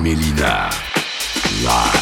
Mélina. Live.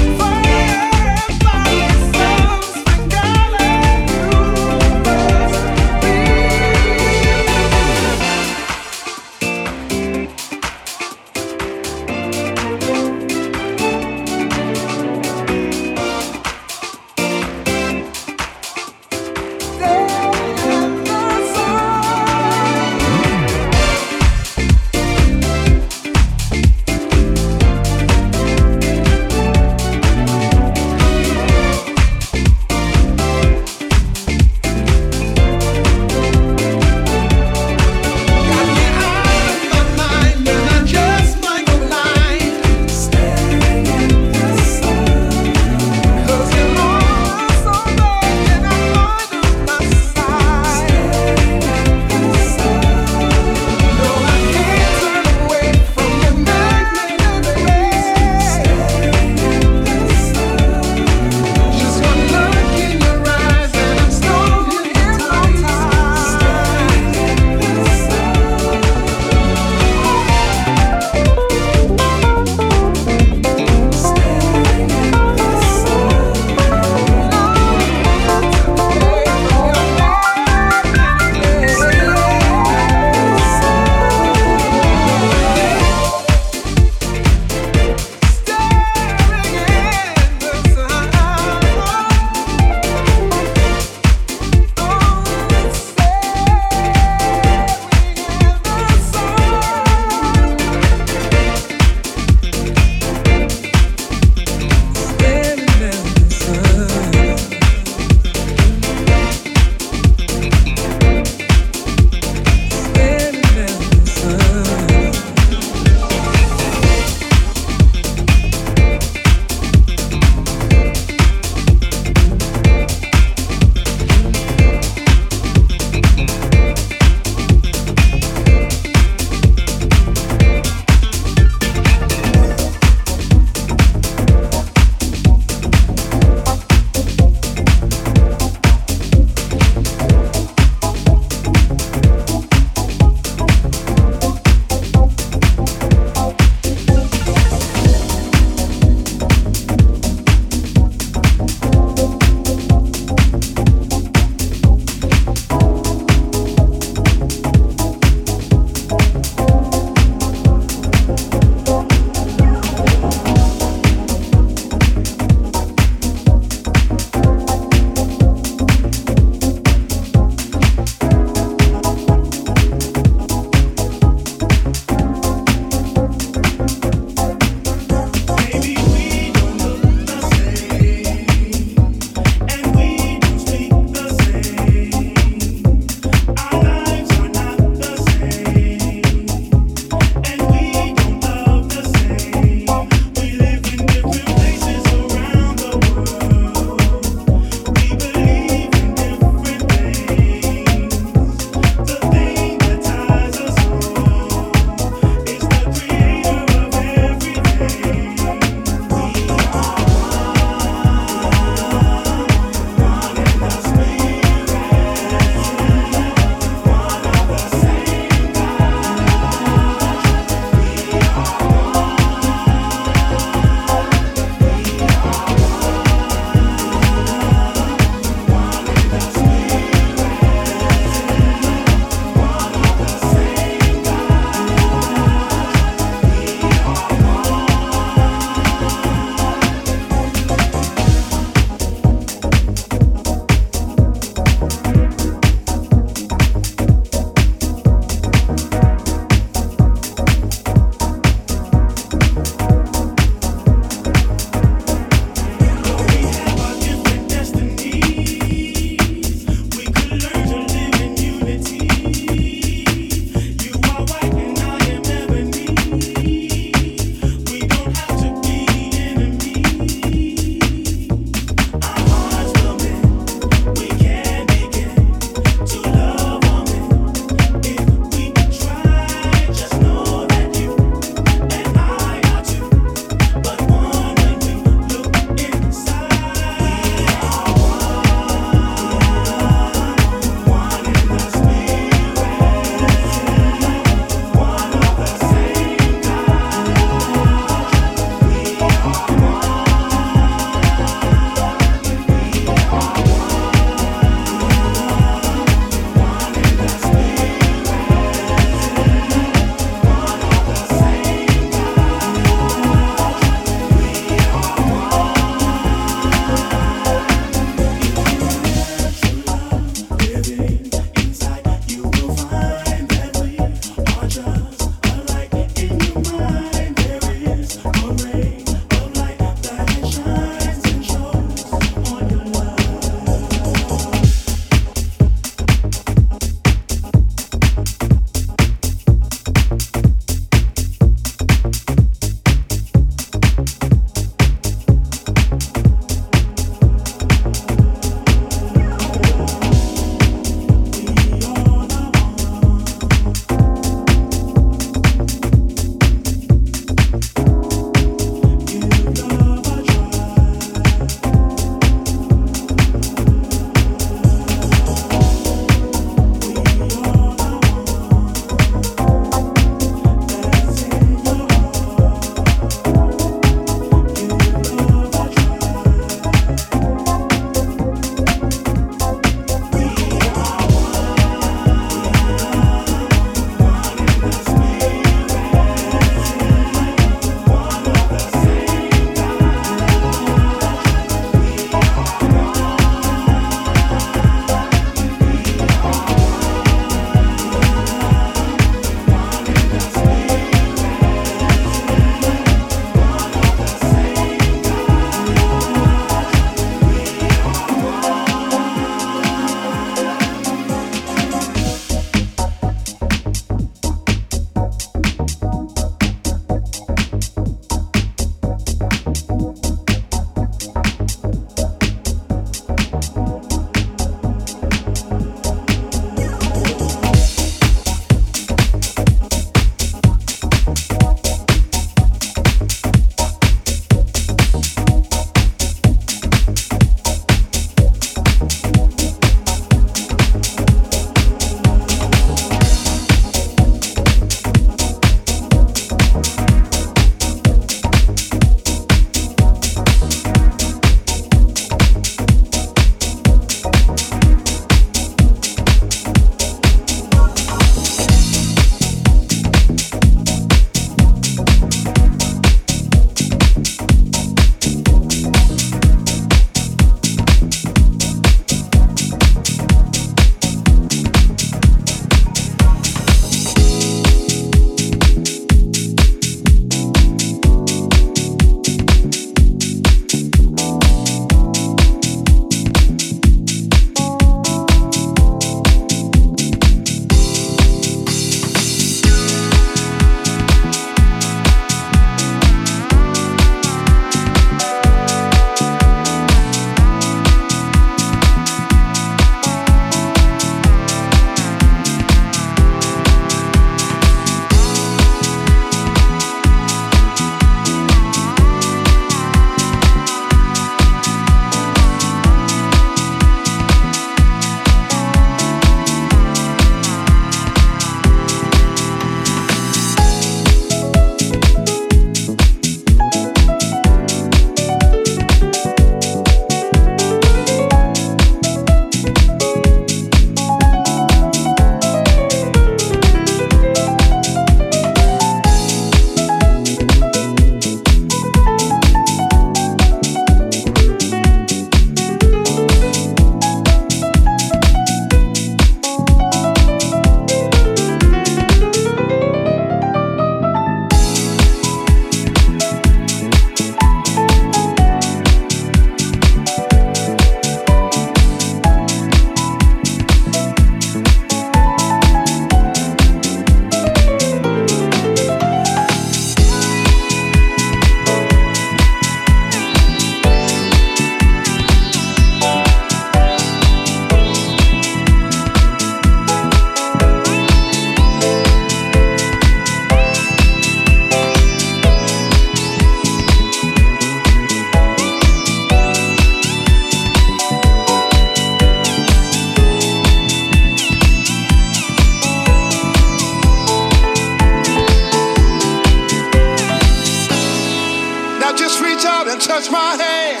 touch my hand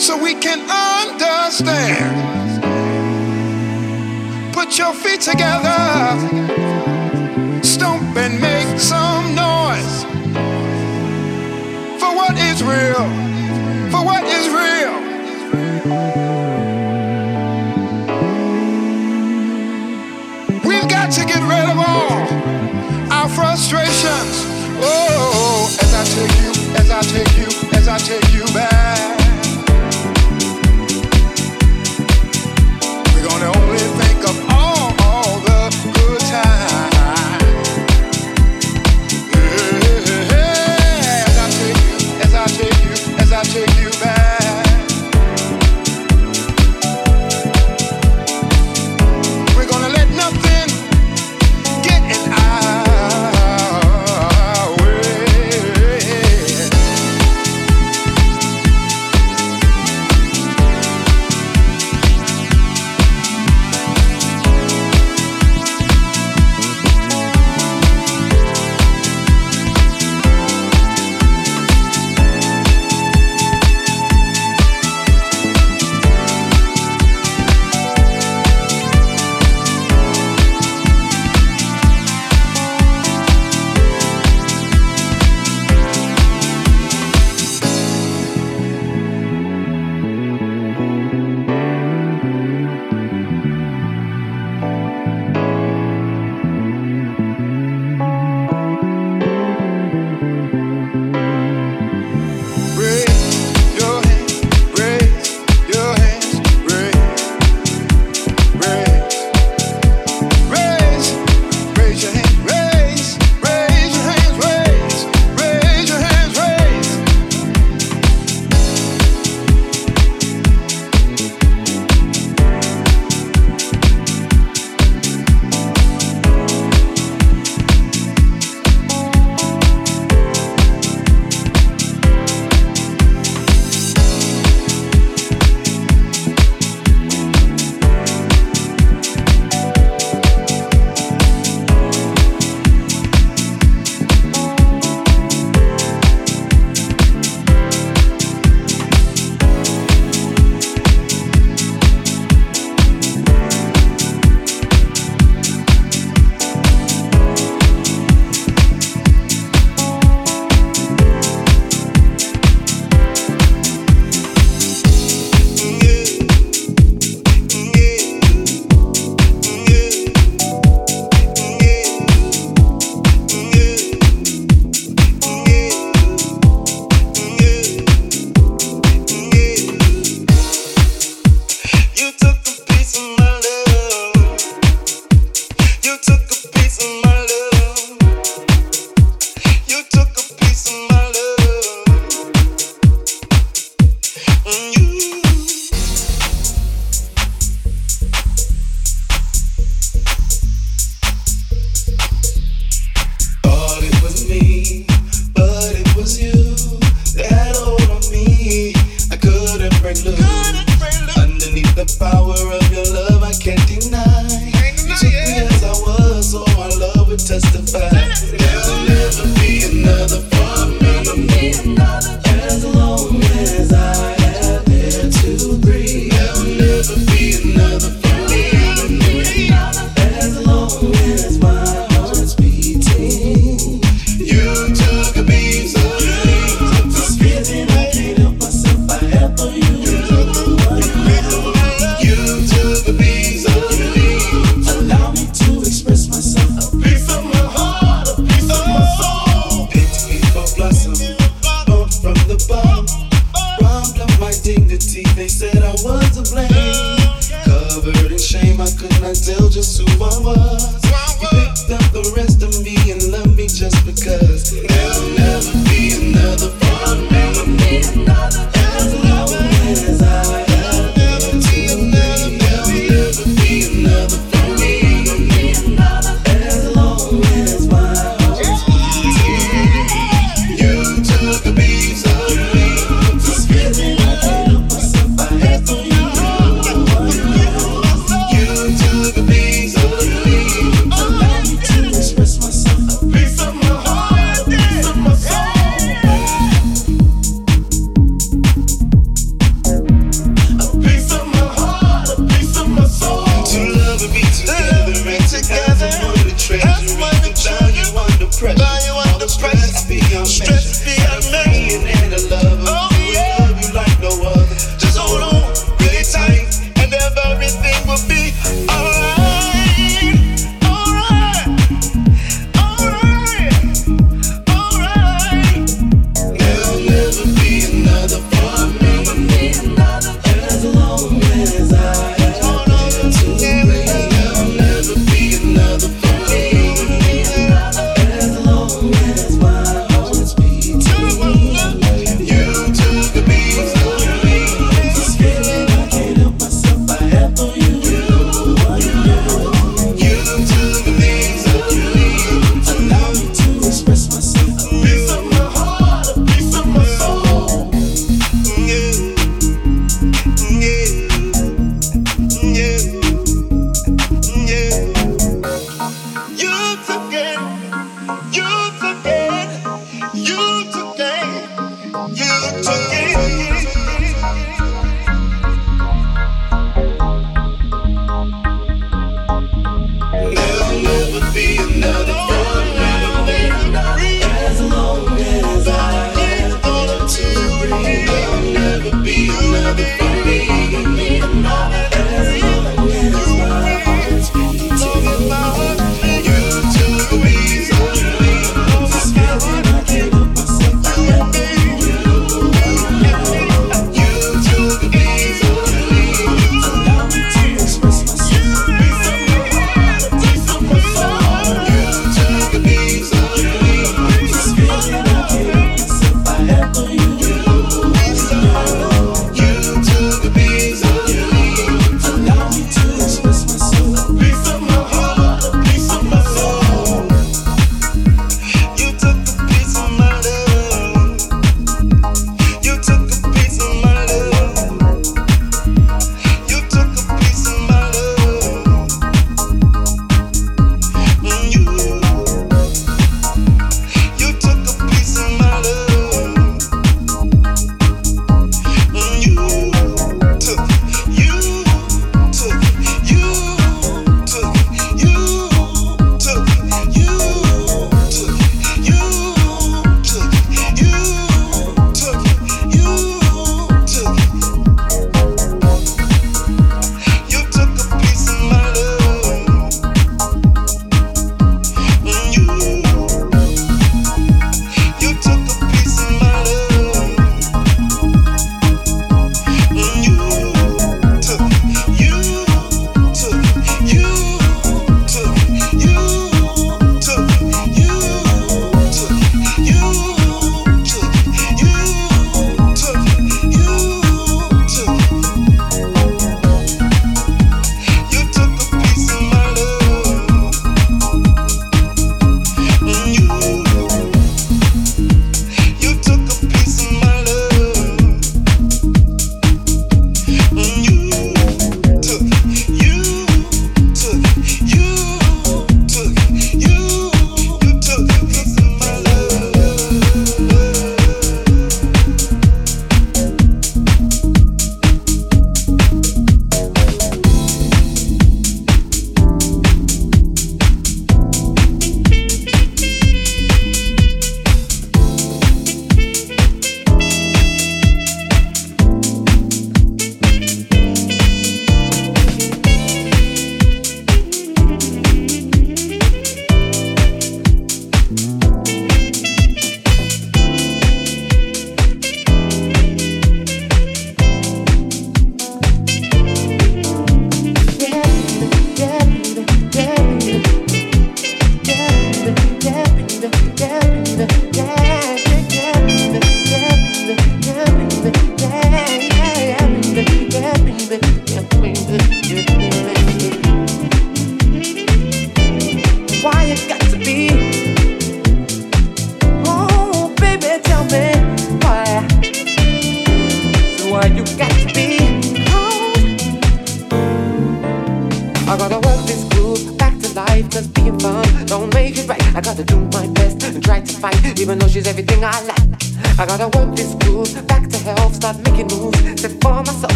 so we can understand. Put your feet together. I take.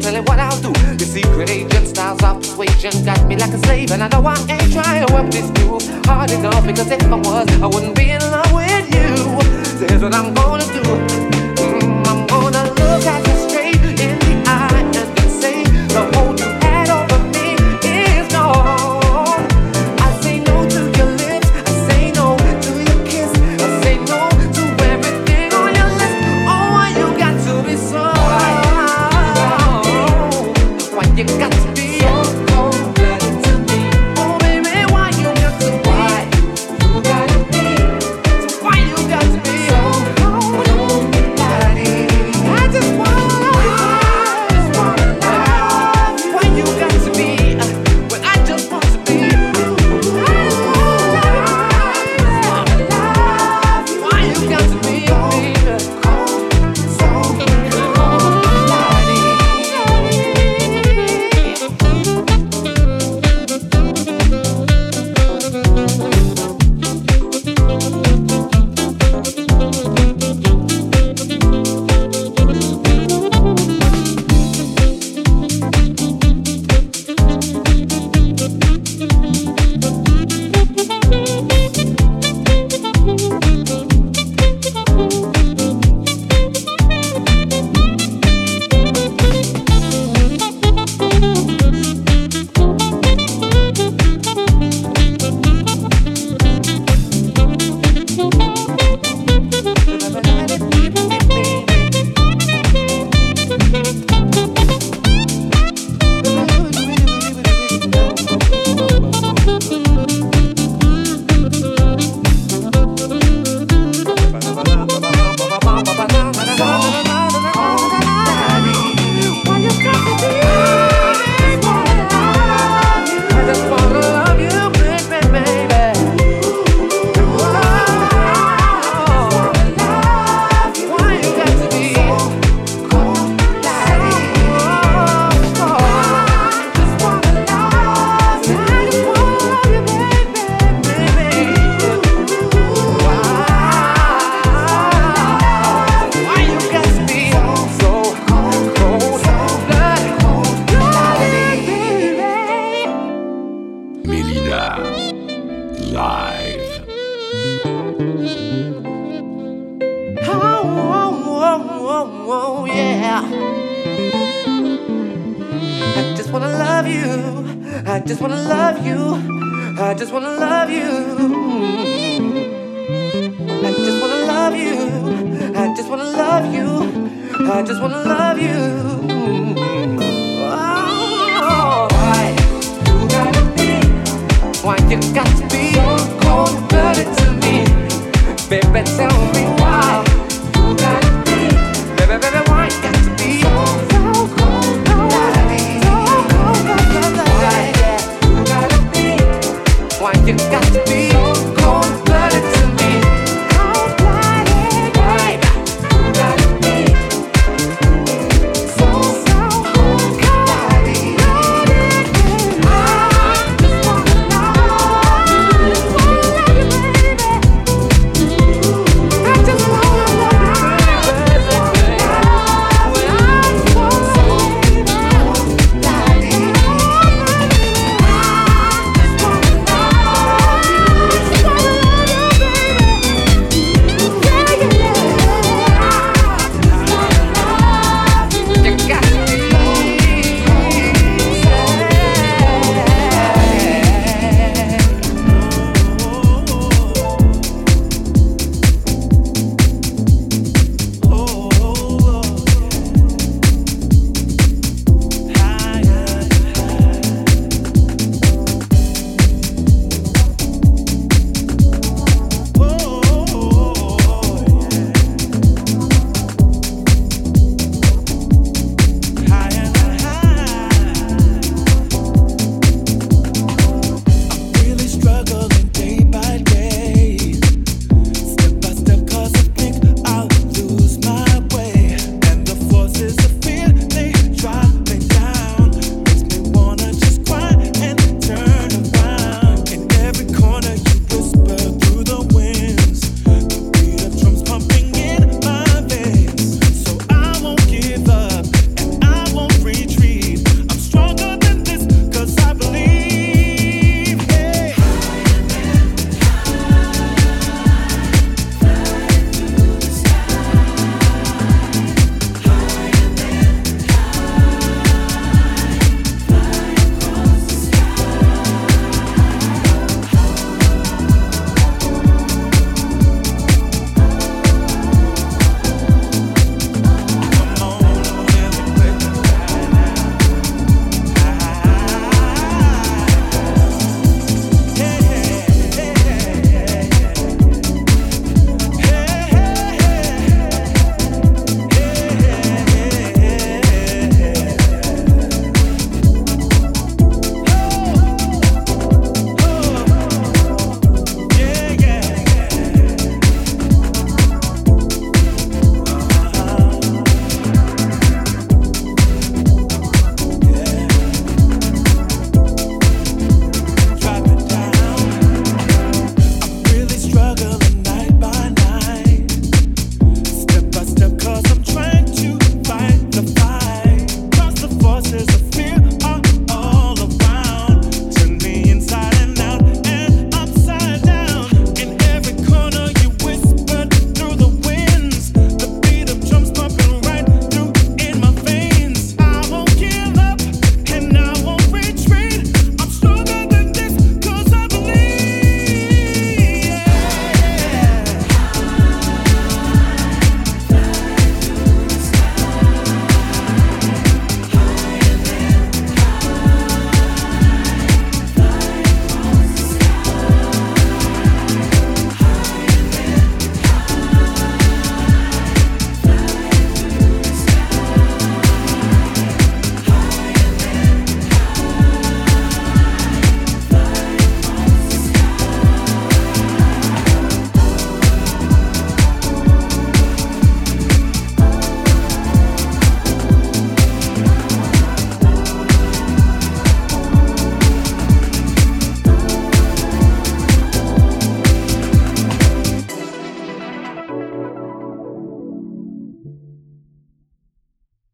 telling what I'll do. The secret agent styles of persuasion got me like a slave, and I know I ain't trying to work this move. hard enough because if I was, I wouldn't be in love with you. So here's what I'm.